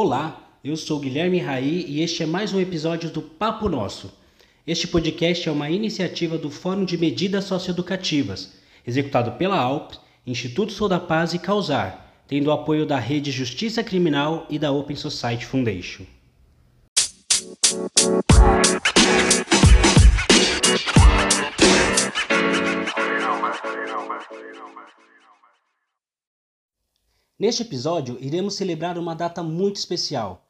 Olá, eu sou Guilherme Raí e este é mais um episódio do Papo Nosso. Este podcast é uma iniciativa do Fórum de Medidas Socioeducativas, executado pela ALP, Instituto Sou da Paz e Causar, tendo o apoio da Rede Justiça Criminal e da Open Society Foundation. Neste episódio, iremos celebrar uma data muito especial,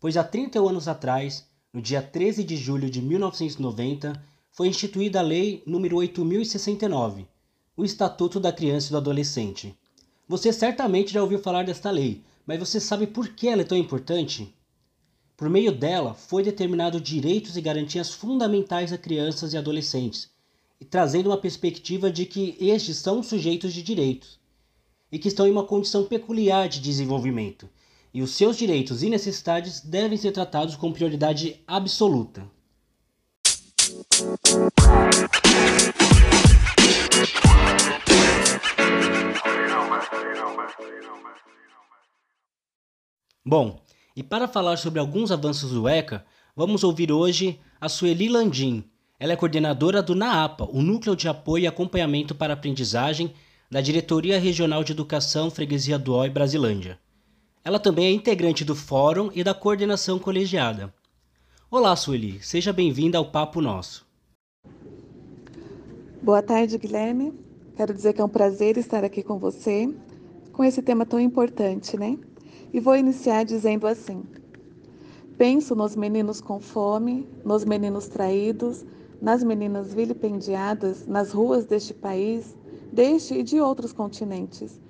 pois há 31 anos atrás, no dia 13 de julho de 1990, foi instituída a Lei nº 8069, o Estatuto da Criança e do Adolescente. Você certamente já ouviu falar desta lei, mas você sabe por que ela é tão importante? Por meio dela, foi determinado direitos e garantias fundamentais a crianças e adolescentes, e trazendo uma perspectiva de que estes são sujeitos de direitos e que estão em uma condição peculiar de desenvolvimento, e os seus direitos e necessidades devem ser tratados com prioridade absoluta. Bom, e para falar sobre alguns avanços do ECA, vamos ouvir hoje a Sueli Landim. Ela é coordenadora do NAAPA, o Núcleo de Apoio e Acompanhamento para Aprendizagem da Diretoria Regional de Educação Freguesia do Oi Brasilândia. Ela também é integrante do Fórum e da Coordenação Colegiada. Olá, Sueli, seja bem-vinda ao Papo Nosso. Boa tarde, Guilherme. Quero dizer que é um prazer estar aqui com você, com esse tema tão importante, né? E vou iniciar dizendo assim: Penso nos meninos com fome, nos meninos traídos, nas meninas vilipendiadas nas ruas deste país, deste e de outros continentes.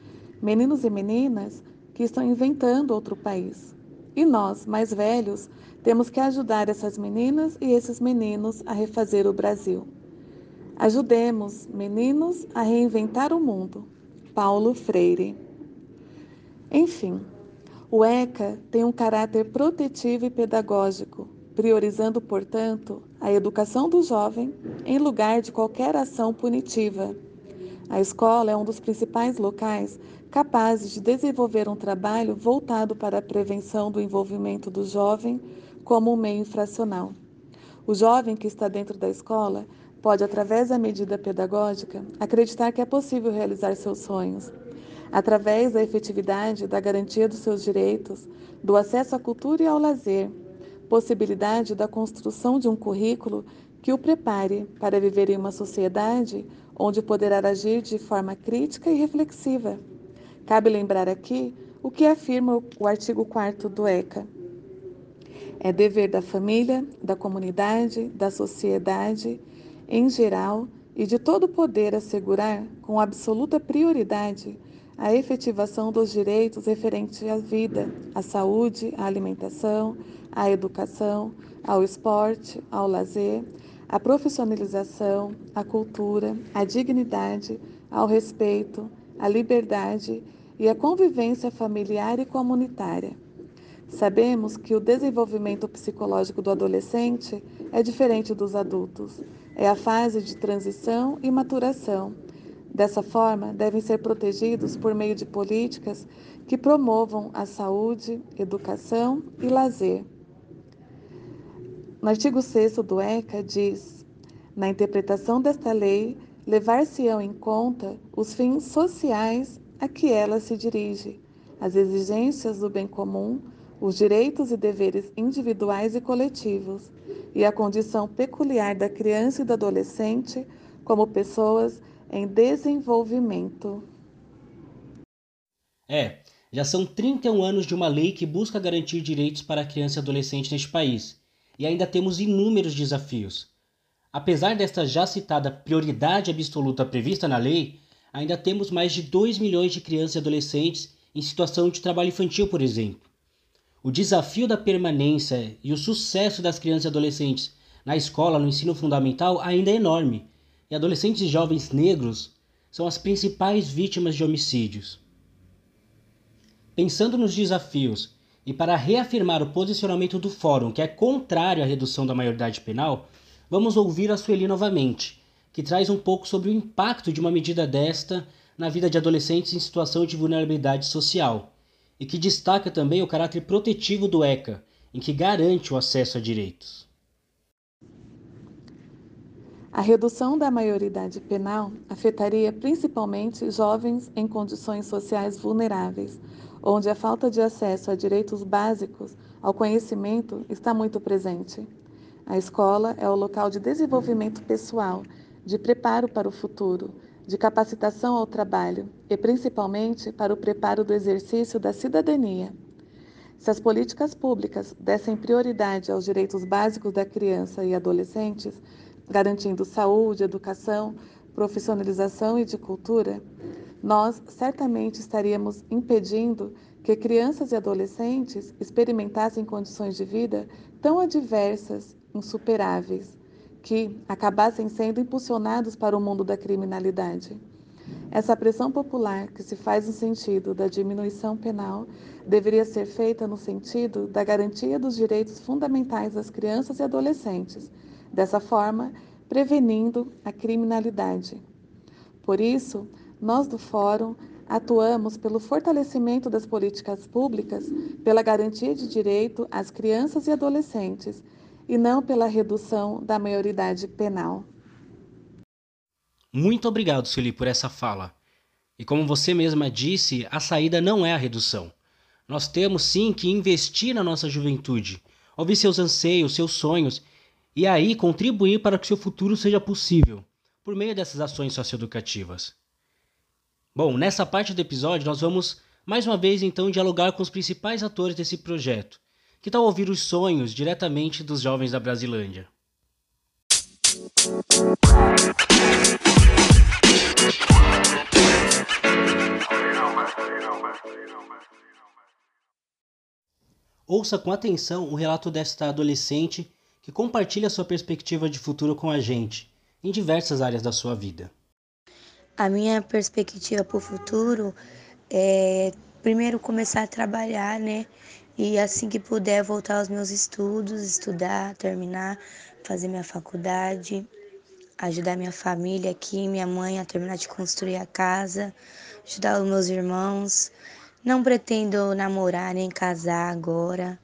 Meninos e meninas que estão inventando outro país. E nós, mais velhos, temos que ajudar essas meninas e esses meninos a refazer o Brasil. Ajudemos, meninos, a reinventar o mundo. Paulo Freire. Enfim, o ECA tem um caráter protetivo e pedagógico, priorizando, portanto, a educação do jovem em lugar de qualquer ação punitiva. A escola é um dos principais locais capazes de desenvolver um trabalho voltado para a prevenção do envolvimento do jovem como um meio infracional. O jovem que está dentro da escola pode, através da medida pedagógica, acreditar que é possível realizar seus sonhos. Através da efetividade da garantia dos seus direitos, do acesso à cultura e ao lazer, possibilidade da construção de um currículo que o prepare para viver em uma sociedade onde poderá agir de forma crítica e reflexiva. Cabe lembrar aqui o que afirma o artigo 4 do ECA. É dever da família, da comunidade, da sociedade, em geral, e de todo poder assegurar, com absoluta prioridade, a efetivação dos direitos referentes à vida, à saúde, à alimentação, à educação, ao esporte, ao lazer, a profissionalização, a cultura, a dignidade, ao respeito, a liberdade e a convivência familiar e comunitária. Sabemos que o desenvolvimento psicológico do adolescente é diferente dos adultos. É a fase de transição e maturação. Dessa forma, devem ser protegidos por meio de políticas que promovam a saúde, educação e lazer. No artigo 6 do ECA diz: na interpretação desta lei, levar-se-ão em conta os fins sociais a que ela se dirige, as exigências do bem comum, os direitos e deveres individuais e coletivos, e a condição peculiar da criança e do adolescente como pessoas em desenvolvimento. É, já são 31 anos de uma lei que busca garantir direitos para a criança e adolescente neste país e ainda temos inúmeros desafios. Apesar desta já citada prioridade absoluta prevista na lei, ainda temos mais de 2 milhões de crianças e adolescentes em situação de trabalho infantil, por exemplo. O desafio da permanência e o sucesso das crianças e adolescentes na escola, no ensino fundamental, ainda é enorme, e adolescentes e jovens negros são as principais vítimas de homicídios. Pensando nos desafios e para reafirmar o posicionamento do Fórum, que é contrário à redução da maioridade penal, vamos ouvir a Sueli novamente, que traz um pouco sobre o impacto de uma medida desta na vida de adolescentes em situação de vulnerabilidade social, e que destaca também o caráter protetivo do ECA, em que garante o acesso a direitos. A redução da maioridade penal afetaria principalmente jovens em condições sociais vulneráveis, onde a falta de acesso a direitos básicos ao conhecimento está muito presente. A escola é o local de desenvolvimento pessoal, de preparo para o futuro, de capacitação ao trabalho e principalmente para o preparo do exercício da cidadania. Se as políticas públicas dessem prioridade aos direitos básicos da criança e adolescentes, garantindo saúde, educação, profissionalização e de cultura, nós certamente estaríamos impedindo que crianças e adolescentes experimentassem condições de vida tão adversas, insuperáveis, que acabassem sendo impulsionados para o mundo da criminalidade. Essa pressão popular que se faz no sentido da diminuição penal deveria ser feita no sentido da garantia dos direitos fundamentais das crianças e adolescentes, dessa forma, prevenindo a criminalidade. Por isso, nós do Fórum atuamos pelo fortalecimento das políticas públicas, pela garantia de direito às crianças e adolescentes, e não pela redução da maioridade penal. Muito obrigado, Sueli, por essa fala. E como você mesma disse, a saída não é a redução. Nós temos sim que investir na nossa juventude, ouvir seus anseios, seus sonhos e aí contribuir para que seu futuro seja possível, por meio dessas ações socioeducativas. Bom, nessa parte do episódio nós vamos mais uma vez então dialogar com os principais atores desse projeto, que tal ouvir os sonhos diretamente dos jovens da Brasilândia. Ouça com atenção o relato desta adolescente que compartilha sua perspectiva de futuro com a gente, em diversas áreas da sua vida. A minha perspectiva para o futuro é primeiro começar a trabalhar, né? E assim que puder voltar aos meus estudos, estudar, terminar, fazer minha faculdade, ajudar minha família aqui, minha mãe a terminar de construir a casa, ajudar os meus irmãos. Não pretendo namorar nem casar agora.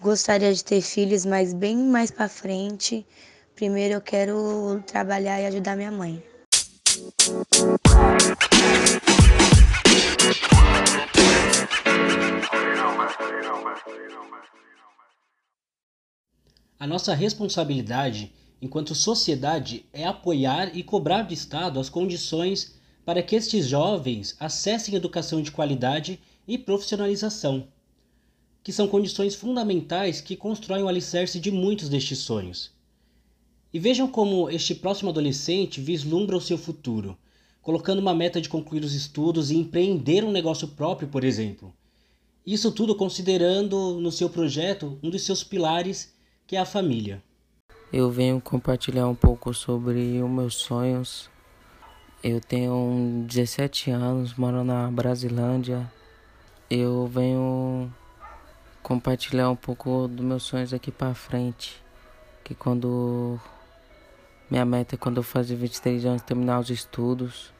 Gostaria de ter filhos, mas bem mais para frente. Primeiro eu quero trabalhar e ajudar minha mãe. A nossa responsabilidade enquanto sociedade é apoiar e cobrar do Estado as condições para que estes jovens acessem educação de qualidade e profissionalização que são condições fundamentais que constroem o alicerce de muitos destes sonhos. E vejam como este próximo adolescente vislumbra o seu futuro, colocando uma meta de concluir os estudos e empreender um negócio próprio, por exemplo. Isso tudo considerando no seu projeto um dos seus pilares, que é a família. Eu venho compartilhar um pouco sobre os meus sonhos. Eu tenho 17 anos, moro na Brasilândia. Eu venho compartilhar um pouco dos meus sonhos aqui para frente. Que quando minha meta é quando eu fazer 23 anos terminar os estudos,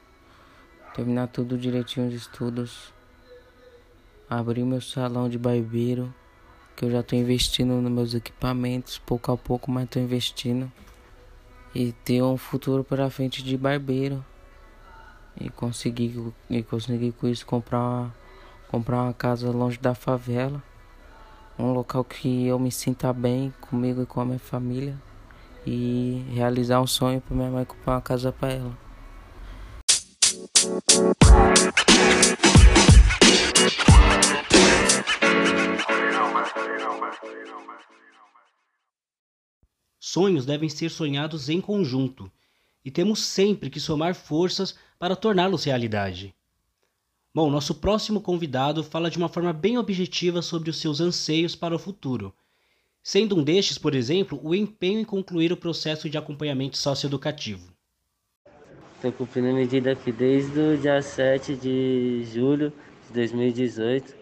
terminar tudo direitinho os estudos, abrir meu salão de barbeiro, que eu já estou investindo nos meus equipamentos, pouco a pouco, mas estou investindo. E ter um futuro para frente de barbeiro. E conseguir e conseguir com isso comprar uma, comprar uma casa longe da favela. Um local que eu me sinta bem comigo e com a minha família e realizar um sonho para minha mãe comprar uma casa para ela. Sonhos devem ser sonhados em conjunto e temos sempre que somar forças para torná-los realidade. Bom, nosso próximo convidado fala de uma forma bem objetiva sobre os seus anseios para o futuro, sendo um destes, por exemplo, o empenho em concluir o processo de acompanhamento socioeducativo. Estou cumprindo a medida aqui desde o dia 7 de julho de 2018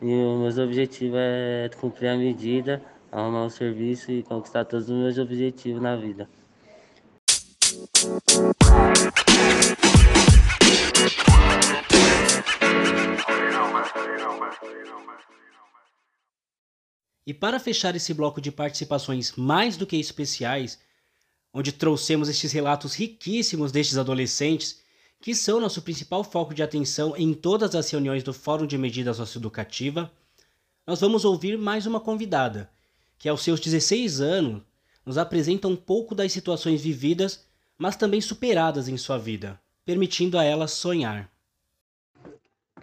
e o meu objetivo é cumprir a medida, arrumar um serviço e conquistar todos os meus objetivos na vida. Música E para fechar esse bloco de participações mais do que especiais, onde trouxemos estes relatos riquíssimos destes adolescentes, que são nosso principal foco de atenção em todas as reuniões do Fórum de Medida Socioeducativa, nós vamos ouvir mais uma convidada, que aos seus 16 anos nos apresenta um pouco das situações vividas, mas também superadas em sua vida, permitindo a ela sonhar.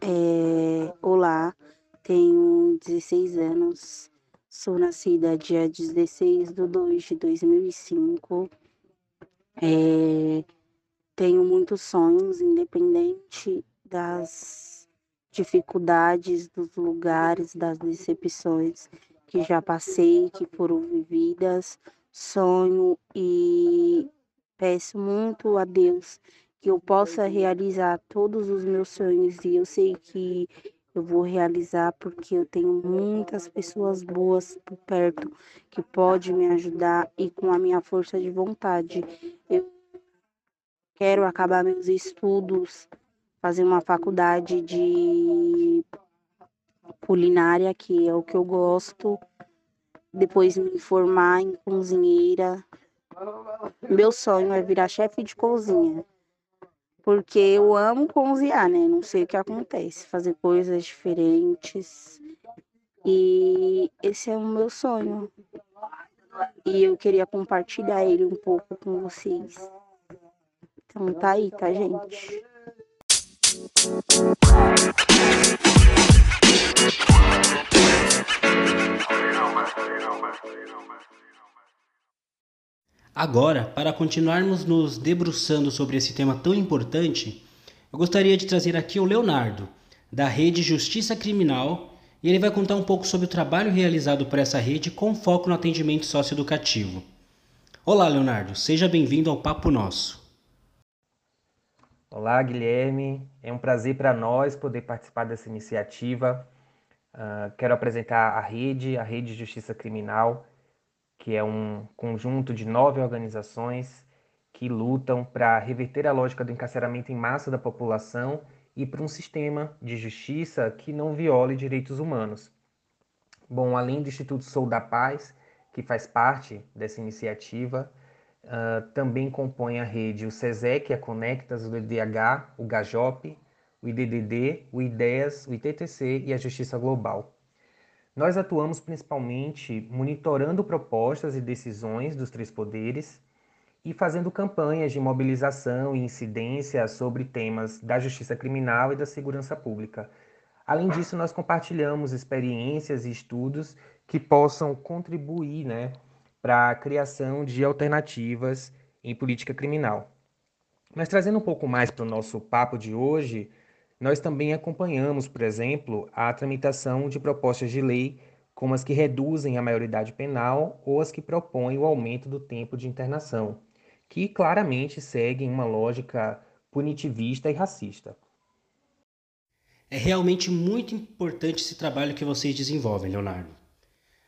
É, olá, tenho 16 anos, sou nascida dia 16 de 2 de 2005. É, tenho muitos sonhos, independente das dificuldades, dos lugares, das decepções que já passei, que foram vividas. Sonho e peço muito a Deus que eu possa realizar todos os meus sonhos e eu sei que eu vou realizar porque eu tenho muitas pessoas boas por perto que podem me ajudar e com a minha força de vontade eu quero acabar meus estudos, fazer uma faculdade de culinária, que é o que eu gosto, depois me formar em cozinheira. Meu sonho é virar chefe de cozinha, porque eu amo cozinhar, né? Não sei o que acontece, fazer coisas diferentes. E esse é o meu sonho. E eu queria compartilhar ele um pouco com vocês. Então tá aí, tá, gente? Agora, para continuarmos nos debruçando sobre esse tema tão importante, eu gostaria de trazer aqui o Leonardo, da Rede Justiça Criminal, e ele vai contar um pouco sobre o trabalho realizado por essa rede com foco no atendimento socioeducativo. Olá, Leonardo, seja bem-vindo ao Papo Nosso. Olá, Guilherme. É um prazer para nós poder participar dessa iniciativa. Uh, quero apresentar a rede, a Rede Justiça Criminal, que é um conjunto de nove organizações que lutam para reverter a lógica do encarceramento em massa da população e para um sistema de justiça que não viole direitos humanos. Bom, além do Instituto Sou da Paz, que faz parte dessa iniciativa, Uh, também compõe a rede o SESEC, a Conectas, o DDH, o GAJOP, o IDDD, o IDEAS, o ITTC e a Justiça Global. Nós atuamos principalmente monitorando propostas e decisões dos três poderes e fazendo campanhas de mobilização e incidência sobre temas da justiça criminal e da segurança pública. Além disso, nós compartilhamos experiências e estudos que possam contribuir né, para a criação de alternativas em política criminal. Mas trazendo um pouco mais para o nosso papo de hoje, nós também acompanhamos, por exemplo, a tramitação de propostas de lei como as que reduzem a maioridade penal ou as que propõem o aumento do tempo de internação, que claramente seguem uma lógica punitivista e racista. É realmente muito importante esse trabalho que vocês desenvolvem, Leonardo.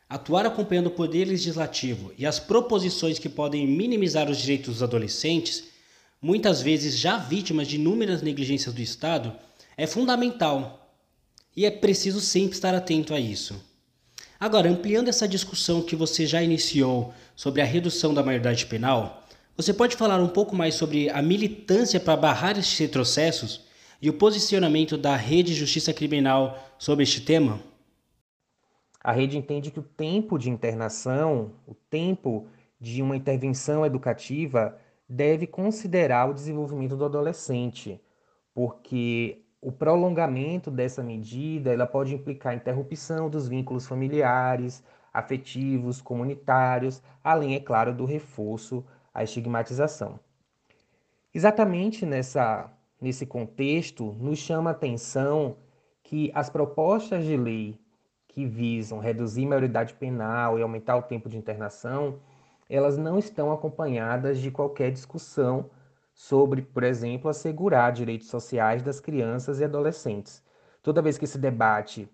Atuar acompanhando o poder legislativo e as proposições que podem minimizar os direitos dos adolescentes, muitas vezes já vítimas de inúmeras negligências do Estado, é fundamental e é preciso sempre estar atento a isso. Agora, ampliando essa discussão que você já iniciou sobre a redução da maioridade penal, você pode falar um pouco mais sobre a militância para barrar estes retrocessos e o posicionamento da Rede Justiça Criminal sobre este tema? A rede entende que o tempo de internação, o tempo de uma intervenção educativa, deve considerar o desenvolvimento do adolescente, porque o prolongamento dessa medida ela pode implicar interrupção dos vínculos familiares, afetivos, comunitários, além, é claro, do reforço à estigmatização. Exatamente nessa, nesse contexto, nos chama a atenção que as propostas de lei que visam reduzir a maioridade penal e aumentar o tempo de internação, elas não estão acompanhadas de qualquer discussão sobre, por exemplo, assegurar direitos sociais das crianças e adolescentes. Toda vez que esse debate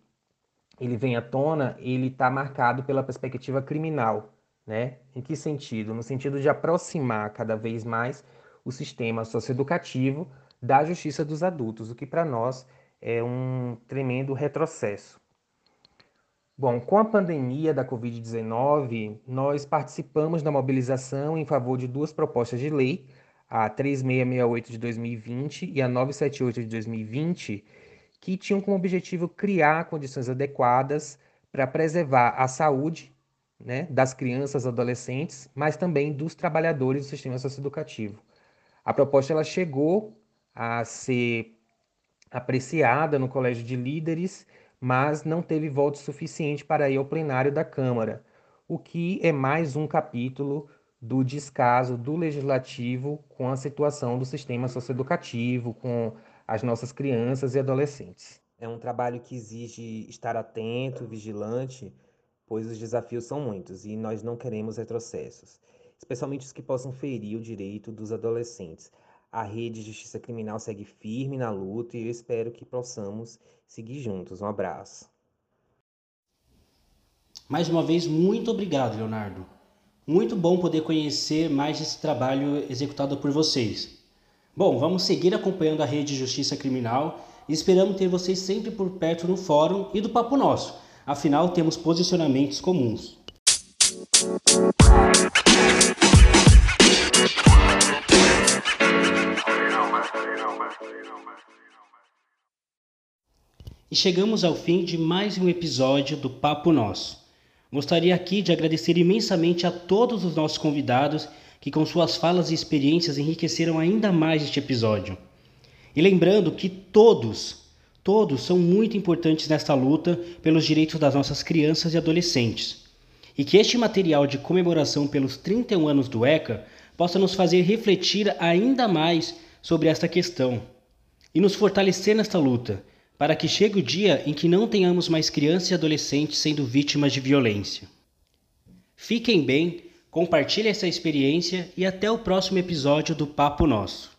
ele vem à tona, ele está marcado pela perspectiva criminal, né? Em que sentido? No sentido de aproximar cada vez mais o sistema socioeducativo da justiça dos adultos, o que para nós é um tremendo retrocesso. Bom, com a pandemia da Covid-19, nós participamos da mobilização em favor de duas propostas de lei, a 3668 de 2020 e a 978 de 2020, que tinham como objetivo criar condições adequadas para preservar a saúde né, das crianças e adolescentes, mas também dos trabalhadores do sistema socioeducativo. A proposta ela chegou a ser apreciada no Colégio de Líderes mas não teve voto suficiente para ir ao plenário da Câmara, o que é mais um capítulo do descaso do legislativo com a situação do sistema socioeducativo, com as nossas crianças e adolescentes. É um trabalho que exige estar atento, vigilante, pois os desafios são muitos e nós não queremos retrocessos, especialmente os que possam ferir o direito dos adolescentes a rede de justiça criminal segue firme na luta e eu espero que possamos seguir juntos. Um abraço. Mais uma vez, muito obrigado, Leonardo. Muito bom poder conhecer mais esse trabalho executado por vocês. Bom, vamos seguir acompanhando a rede de justiça criminal e esperamos ter vocês sempre por perto no fórum e do Papo Nosso. Afinal, temos posicionamentos comuns. E chegamos ao fim de mais um episódio do Papo Nosso. Gostaria aqui de agradecer imensamente a todos os nossos convidados que, com suas falas e experiências, enriqueceram ainda mais este episódio. E lembrando que todos, todos são muito importantes nesta luta pelos direitos das nossas crianças e adolescentes. E que este material de comemoração pelos 31 anos do ECA possa nos fazer refletir ainda mais sobre esta questão e nos fortalecer nesta luta para que chegue o dia em que não tenhamos mais crianças e adolescentes sendo vítimas de violência. Fiquem bem, compartilhe essa experiência e até o próximo episódio do Papo Nosso.